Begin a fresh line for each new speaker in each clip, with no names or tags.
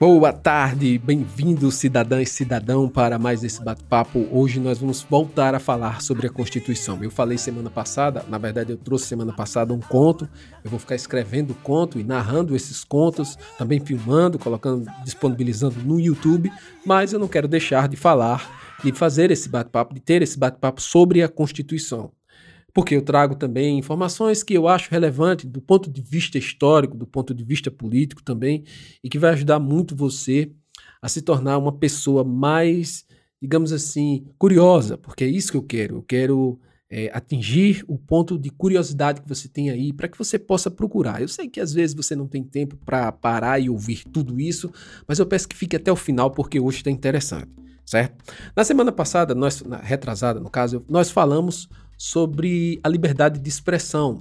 Boa tarde, bem-vindo cidadã e cidadão para mais esse bate-papo. Hoje nós vamos voltar a falar sobre a Constituição. Eu falei semana passada, na verdade eu trouxe semana passada um conto. Eu vou ficar escrevendo conto e narrando esses contos, também filmando, colocando, disponibilizando no YouTube, mas eu não quero deixar de falar, de fazer esse bate-papo, de ter esse bate-papo sobre a Constituição porque eu trago também informações que eu acho relevantes do ponto de vista histórico, do ponto de vista político também, e que vai ajudar muito você a se tornar uma pessoa mais, digamos assim, curiosa, porque é isso que eu quero. Eu quero é, atingir o ponto de curiosidade que você tem aí para que você possa procurar. Eu sei que às vezes você não tem tempo para parar e ouvir tudo isso, mas eu peço que fique até o final porque hoje está interessante, certo? Na semana passada, nós, na retrasada no caso, nós falamos sobre a liberdade de expressão.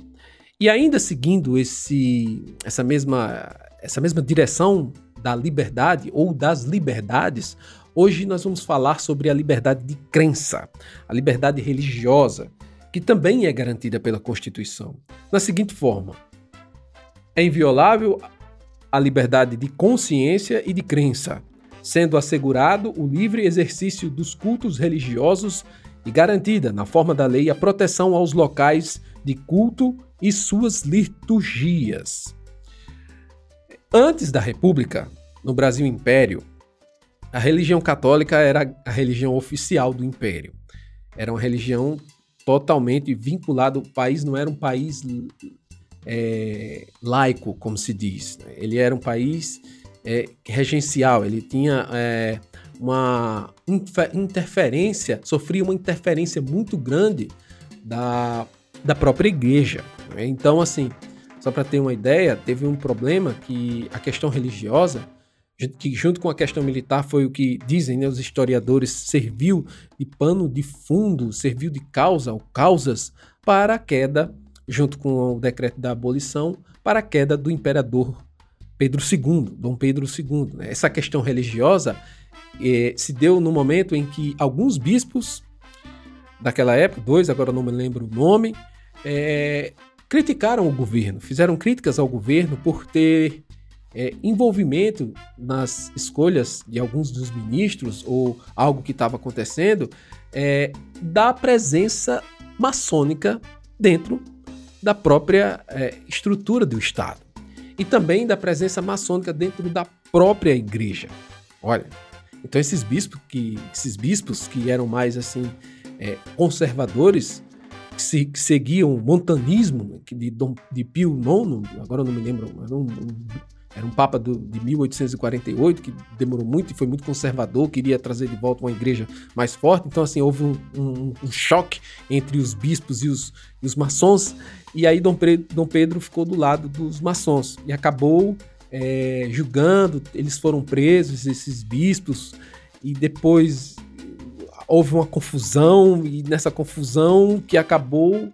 E ainda seguindo esse, essa, mesma, essa mesma direção da liberdade ou das liberdades, hoje nós vamos falar sobre a liberdade de crença, a liberdade religiosa, que também é garantida pela Constituição. Na seguinte forma: é inviolável a liberdade de consciência e de crença, sendo assegurado o livre exercício dos cultos religiosos e garantida, na forma da lei, a proteção aos locais de culto e suas liturgias. Antes da República, no Brasil Império, a religião católica era a religião oficial do Império. Era uma religião totalmente vinculada. O país não era um país é, laico, como se diz. Né? Ele era um país é, regencial. Ele tinha é, uma interferência, sofria uma interferência muito grande da, da própria igreja. Né? Então, assim, só para ter uma ideia, teve um problema que a questão religiosa, que junto com a questão militar foi o que dizem né, os historiadores, serviu de pano de fundo, serviu de causa ou causas para a queda, junto com o decreto da abolição, para a queda do imperador Pedro II, Dom Pedro II. Né? Essa questão religiosa eh, se deu no momento em que alguns bispos daquela época, dois, agora não me lembro o nome, é, criticaram o governo, fizeram críticas ao governo por ter é, envolvimento nas escolhas de alguns dos ministros ou algo que estava acontecendo é, da presença maçônica dentro da própria estrutura do Estado e também da presença maçônica dentro da própria igreja. Olha, então esses bispos que, esses bispos que eram mais assim é, conservadores, que, se, que, seguiam o montanismo de, Dom, de Pio IX, agora eu não me lembro, era um, um, era um papa do, de 1848 que demorou muito e foi muito conservador, queria trazer de volta uma igreja mais forte. Então assim houve um, um, um choque entre os bispos e os, e os maçons e aí Dom Pedro, Dom Pedro ficou do lado dos maçons e acabou é, julgando, eles foram presos, esses bispos, e depois houve uma confusão, e nessa confusão que acabou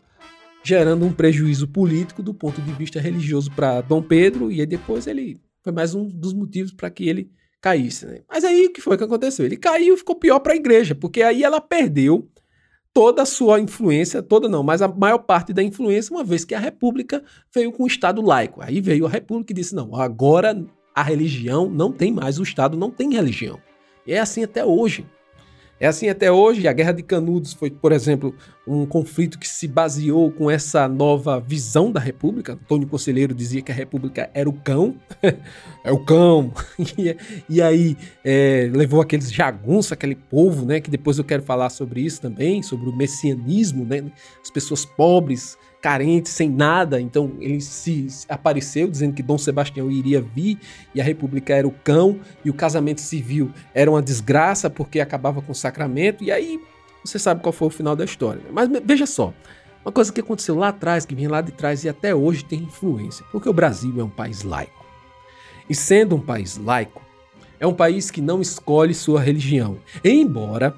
gerando um prejuízo político do ponto de vista religioso para Dom Pedro, e aí depois ele foi mais um dos motivos para que ele caísse. Né? Mas aí o que foi que aconteceu? Ele caiu e ficou pior para a igreja, porque aí ela perdeu toda a sua influência, toda não, mas a maior parte da influência, uma vez que a República veio com o Estado laico. Aí veio a República e disse: não, agora a religião não tem mais, o Estado não tem religião. E é assim até hoje. É assim até hoje. A Guerra de Canudos foi, por exemplo, um conflito que se baseou com essa nova visão da República. Antônio Conselheiro dizia que a República era o cão, é o cão. E, aí é, levou aqueles jagunços, aquele povo, né? Que depois eu quero falar sobre isso também, sobre o messianismo, né? As pessoas pobres carente, sem nada. Então ele se apareceu dizendo que Dom Sebastião iria vir e a República era o cão e o casamento civil era uma desgraça porque acabava com o sacramento. E aí você sabe qual foi o final da história. Né? Mas veja só, uma coisa que aconteceu lá atrás, que vinha lá de trás e até hoje tem influência, porque o Brasil é um país laico. E sendo um país laico, é um país que não escolhe sua religião, embora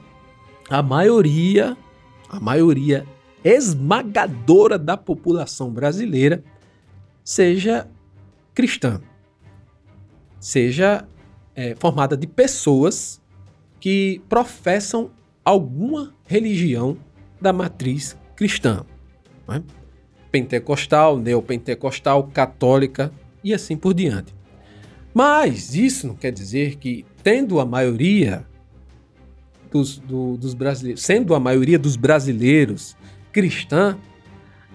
a maioria, a maioria esmagadora da população brasileira seja cristã, seja é, formada de pessoas que professam alguma religião da matriz cristã. É? Pentecostal, neopentecostal, católica e assim por diante. Mas isso não quer dizer que, tendo a maioria dos, do, dos brasileiros, sendo a maioria dos brasileiros cristã,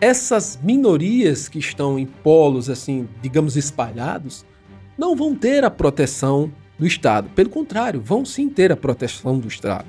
essas minorias que estão em polos, assim, digamos, espalhados, não vão ter a proteção do Estado. Pelo contrário, vão sim ter a proteção do Estado.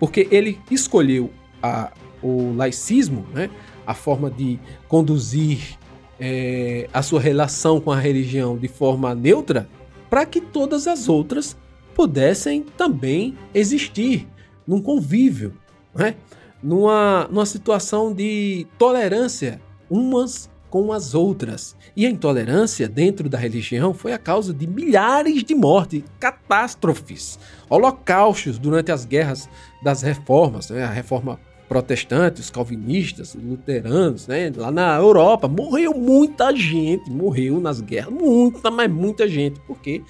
Porque ele escolheu a, o laicismo, né, a forma de conduzir é, a sua relação com a religião de forma neutra, para que todas as outras pudessem também existir num convívio, né? numa, numa situação de tolerância umas com as outras. E a intolerância dentro da religião foi a causa de milhares de mortes, catástrofes, holocaustos durante as guerras das reformas, né? a reforma protestante, os calvinistas, os luteranos, né? lá na Europa, morreu muita gente, morreu nas guerras, muita, mas muita gente, porque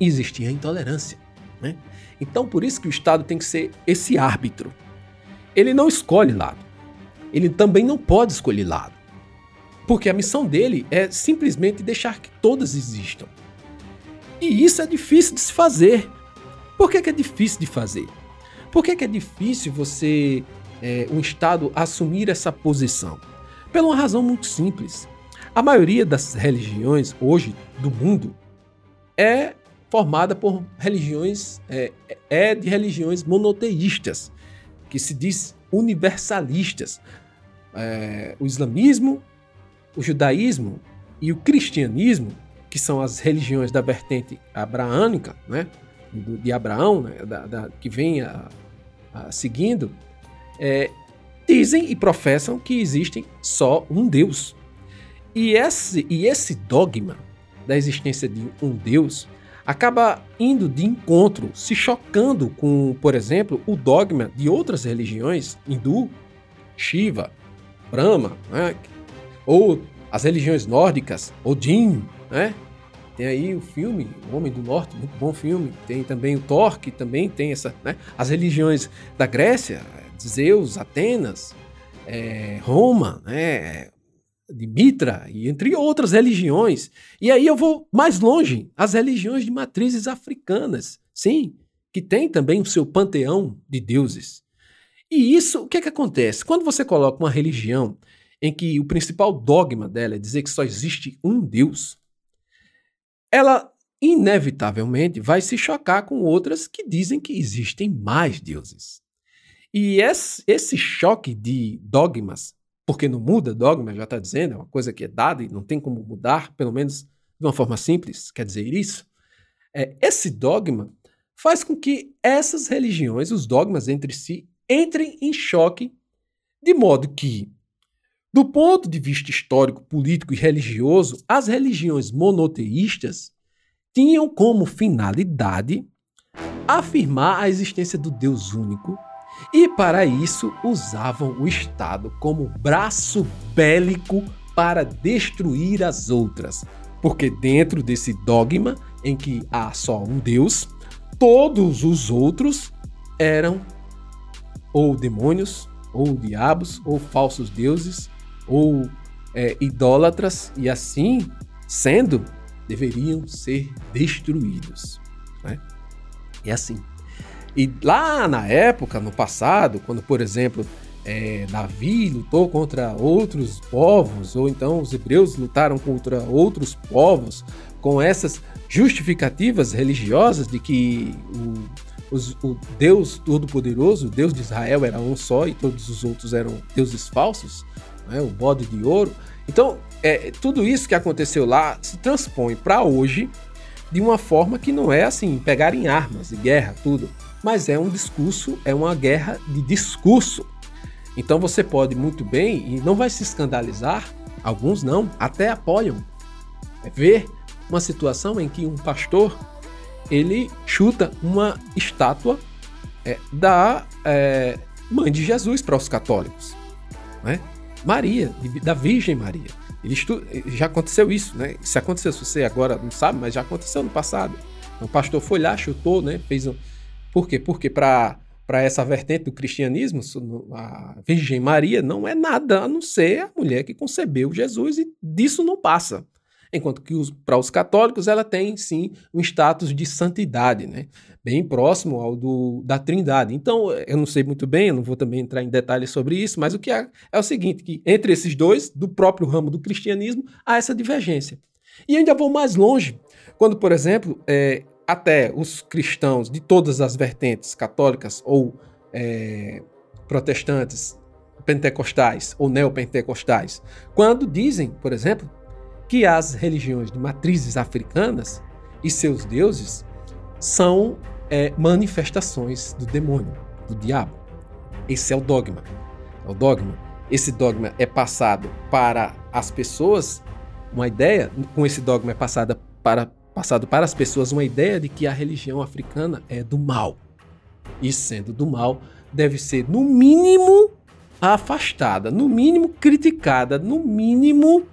existia intolerância. Né? Então, por isso que o Estado tem que ser esse árbitro ele não escolhe lado. Ele também não pode escolher lado. Porque a missão dele é simplesmente deixar que todas existam. E isso é difícil de se fazer. Por que, que é difícil de fazer? Por que, que é difícil você, é, um Estado, assumir essa posição? Pela uma razão muito simples. A maioria das religiões hoje do mundo é formada por religiões, é, é de religiões monoteístas que se diz universalistas. É, o islamismo, o judaísmo e o cristianismo, que são as religiões da vertente abraânica, né, de Abraão, né, da, da, que vem a, a, seguindo, é, dizem e professam que existe só um Deus. E esse, e esse dogma da existência de um Deus acaba indo de encontro, se chocando com, por exemplo, o dogma de outras religiões, hindu, Shiva, Brahma, né? Ou as religiões nórdicas, Odin, né? Tem aí o filme O Homem do Norte, muito bom filme. Tem também o Thor, que também tem essa, né? As religiões da Grécia, Zeus, Atenas, é, Roma, né? de Mitra e entre outras religiões. E aí eu vou mais longe, as religiões de matrizes africanas, sim, que tem também o seu panteão de deuses. E isso, o que é que acontece? Quando você coloca uma religião em que o principal dogma dela é dizer que só existe um Deus, ela inevitavelmente vai se chocar com outras que dizem que existem mais deuses. E esse choque de dogmas porque não muda, dogma já está dizendo, é uma coisa que é dada e não tem como mudar, pelo menos de uma forma simples, quer dizer isso. É, esse dogma faz com que essas religiões, os dogmas entre si, entrem em choque, de modo que, do ponto de vista histórico, político e religioso, as religiões monoteístas tinham como finalidade afirmar a existência do Deus único e para isso usavam o Estado como braço bélico para destruir as outras. Porque dentro desse dogma em que há só um Deus, todos os outros eram ou demônios, ou diabos, ou falsos deuses, ou é, idólatras, e assim sendo, deveriam ser destruídos. Né? E assim, e lá na época, no passado, quando, por exemplo, é, Davi lutou contra outros povos, ou então os hebreus lutaram contra outros povos, com essas justificativas religiosas de que o, os, o Deus Todo-Poderoso, o Deus de Israel, era um só e todos os outros eram deuses falsos, né, o bode de ouro. Então, é, tudo isso que aconteceu lá se transpõe para hoje de uma forma que não é assim, pegar em armas e guerra, tudo mas é um discurso, é uma guerra de discurso. Então você pode muito bem, e não vai se escandalizar, alguns não, até apoiam, é ver uma situação em que um pastor ele chuta uma estátua é, da é, mãe de Jesus para os católicos, né? Maria, da Virgem Maria. Estu... Já aconteceu isso, né? Se aconteceu, se você agora não sabe, mas já aconteceu no passado. O pastor foi lá, chutou, né? Fez um, por quê? Porque para essa vertente do cristianismo, a Virgem Maria não é nada a não ser a mulher que concebeu Jesus e disso não passa. Enquanto que para os católicos ela tem sim um status de santidade, né? bem próximo ao do, da Trindade. Então, eu não sei muito bem, eu não vou também entrar em detalhes sobre isso, mas o que é, é o seguinte, que entre esses dois, do próprio ramo do cristianismo, há essa divergência. E ainda vou mais longe, quando, por exemplo, é, até os cristãos de todas as vertentes, católicas ou é, protestantes, pentecostais ou neopentecostais, quando dizem, por exemplo, que as religiões de matrizes africanas e seus deuses são é, manifestações do demônio, do diabo. Esse é o dogma. É o dogma. Esse dogma é passado para as pessoas, uma ideia, com esse dogma é passada para, passado para as pessoas uma ideia de que a religião africana é do mal. E sendo do mal, deve ser, no mínimo, afastada, no mínimo criticada, no mínimo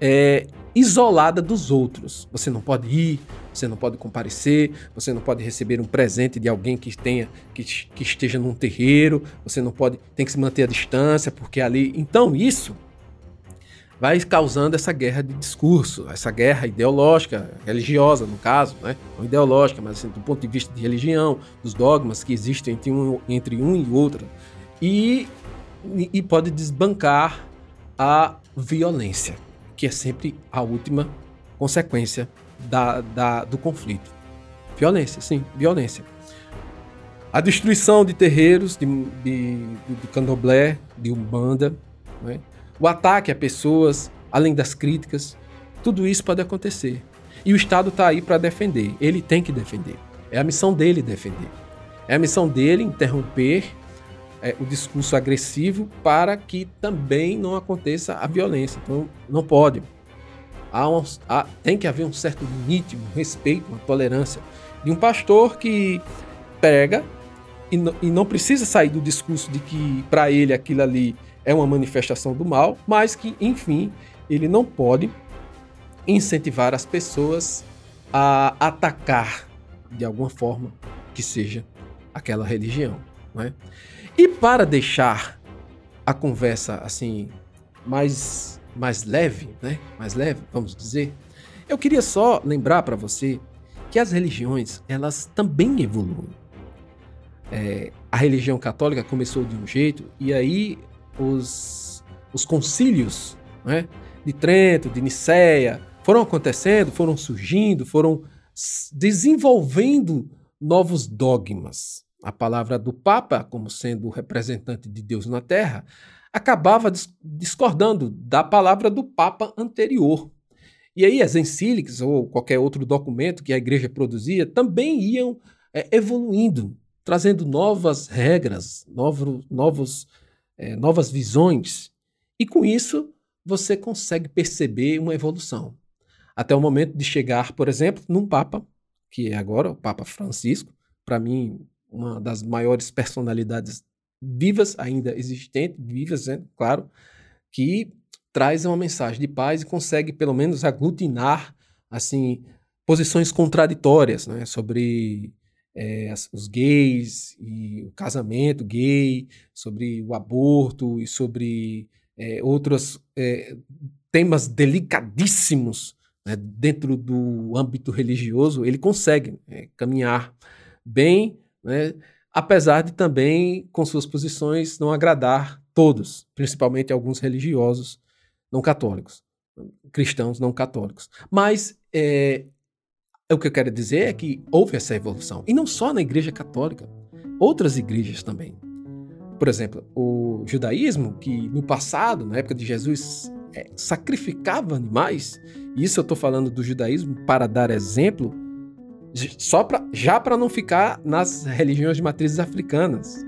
é, isolada dos outros. Você não pode ir, você não pode comparecer, você não pode receber um presente de alguém que tenha que, que esteja num terreiro, você não pode, tem que se manter à distância, porque ali, então isso vai causando essa guerra de discurso, essa guerra ideológica, religiosa no caso, né? não ideológica, mas assim, do ponto de vista de religião, dos dogmas que existem entre um, entre um e outro, e, e pode desbancar a violência, que é sempre a última consequência da, da, do conflito. Violência, sim, violência. A destruição de terreiros de, de, de candomblé, de umbanda, né? o ataque a pessoas, além das críticas, tudo isso pode acontecer. E o Estado está aí para defender. Ele tem que defender. É a missão dele defender. É a missão dele interromper é, o discurso agressivo para que também não aconteça a violência. Então, não pode há um, há, tem que haver um certo limite, um respeito, uma tolerância de um pastor que prega e, e não precisa sair do discurso de que para ele aquilo ali é uma manifestação do mal, mas que, enfim, ele não pode incentivar as pessoas a atacar de alguma forma que seja aquela religião. Não é? E para deixar a conversa assim mais mais leve, né? Mais leve, vamos dizer. Eu queria só lembrar para você que as religiões elas também evoluem. É, a religião católica começou de um jeito e aí os, os concílios né, de Trento, de Nicéia, foram acontecendo, foram surgindo, foram desenvolvendo novos dogmas. A palavra do Papa, como sendo o representante de Deus na Terra, acabava discordando da palavra do Papa anterior. E aí as encíclicas ou qualquer outro documento que a igreja produzia também iam é, evoluindo, trazendo novas regras, novos, novos, é, novas visões. E com isso você consegue perceber uma evolução. Até o momento de chegar, por exemplo, num Papa, que é agora o Papa Francisco, para mim, uma das maiores personalidades vivas ainda existentes, vivas, né, claro, que traz uma mensagem de paz e consegue pelo menos aglutinar assim posições contraditórias né, sobre é, os gays e o casamento gay, sobre o aborto e sobre é, outros é, temas delicadíssimos né, dentro do âmbito religioso, ele consegue é, caminhar bem, né, apesar de também, com suas posições, não agradar todos, principalmente alguns religiosos não católicos, cristãos não católicos. Mas é, o que eu quero dizer é que houve essa evolução, e não só na Igreja Católica, outras igrejas também. Por exemplo, o judaísmo, que no passado, na época de Jesus, é, sacrificava animais, e isso eu estou falando do judaísmo para dar exemplo só pra, já para não ficar nas religiões de matrizes africanas,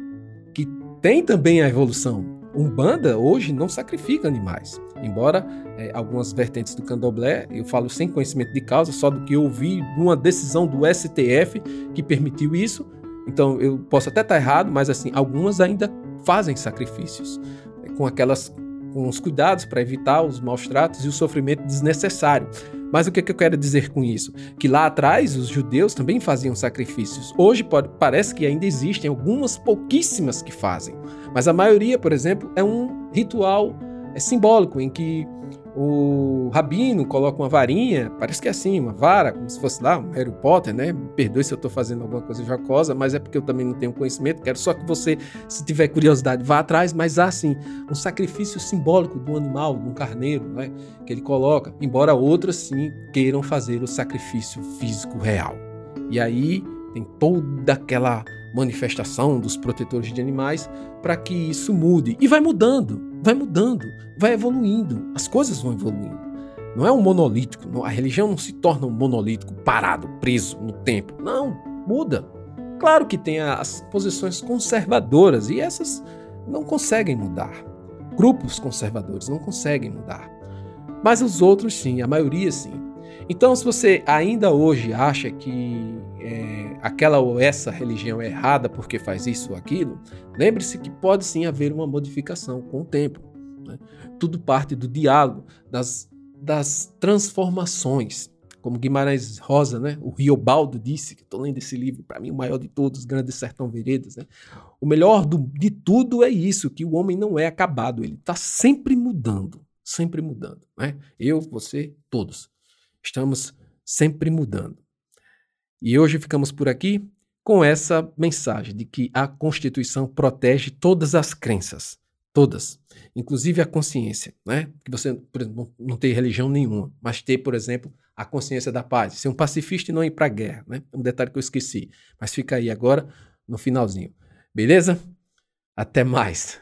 que tem também a evolução. Umbanda hoje não sacrifica animais, embora é, algumas vertentes do candomblé, eu falo sem conhecimento de causa, só do que eu ouvi uma decisão do STF que permitiu isso. Então eu posso até estar errado, mas assim algumas ainda fazem sacrifícios é, com aquelas com os cuidados para evitar os maus tratos e o sofrimento desnecessário. Mas o que, que eu quero dizer com isso? Que lá atrás os judeus também faziam sacrifícios. Hoje pode, parece que ainda existem algumas pouquíssimas que fazem. Mas a maioria, por exemplo, é um ritual é simbólico em que o rabino coloca uma varinha, parece que é assim, uma vara, como se fosse lá um Harry Potter, né? Me perdoe se eu estou fazendo alguma coisa jocosa, mas é porque eu também não tenho conhecimento. Quero só que você, se tiver curiosidade, vá atrás. Mas há assim um sacrifício simbólico do animal, de um carneiro, né? Que ele coloca, embora outros sim queiram fazer o sacrifício físico real. E aí tem toda aquela manifestação dos protetores de animais para que isso mude. E vai mudando, vai mudando, vai evoluindo. As coisas vão evoluindo. Não é um monolítico. A religião não se torna um monolítico parado, preso no tempo. Não, muda. Claro que tem as posições conservadoras e essas não conseguem mudar. Grupos conservadores não conseguem mudar. Mas os outros sim, a maioria sim. Então, se você ainda hoje acha que é, aquela ou essa religião é errada porque faz isso ou aquilo, lembre-se que pode sim haver uma modificação com o tempo. Né? Tudo parte do diálogo, das, das transformações. Como Guimarães Rosa, né? o Riobaldo disse, que estou lendo esse livro, para mim o maior de todos, Grandes Sertão Veredas. Né? O melhor do, de tudo é isso, que o homem não é acabado, ele está sempre mudando, sempre mudando. Né? Eu, você, todos. Estamos sempre mudando. E hoje ficamos por aqui com essa mensagem de que a Constituição protege todas as crenças, todas, inclusive a consciência, né? Que você, por exemplo, não tem religião nenhuma, mas ter, por exemplo, a consciência da paz, ser um pacifista e não ir para a guerra, né? É um detalhe que eu esqueci, mas fica aí agora no finalzinho. Beleza? Até mais.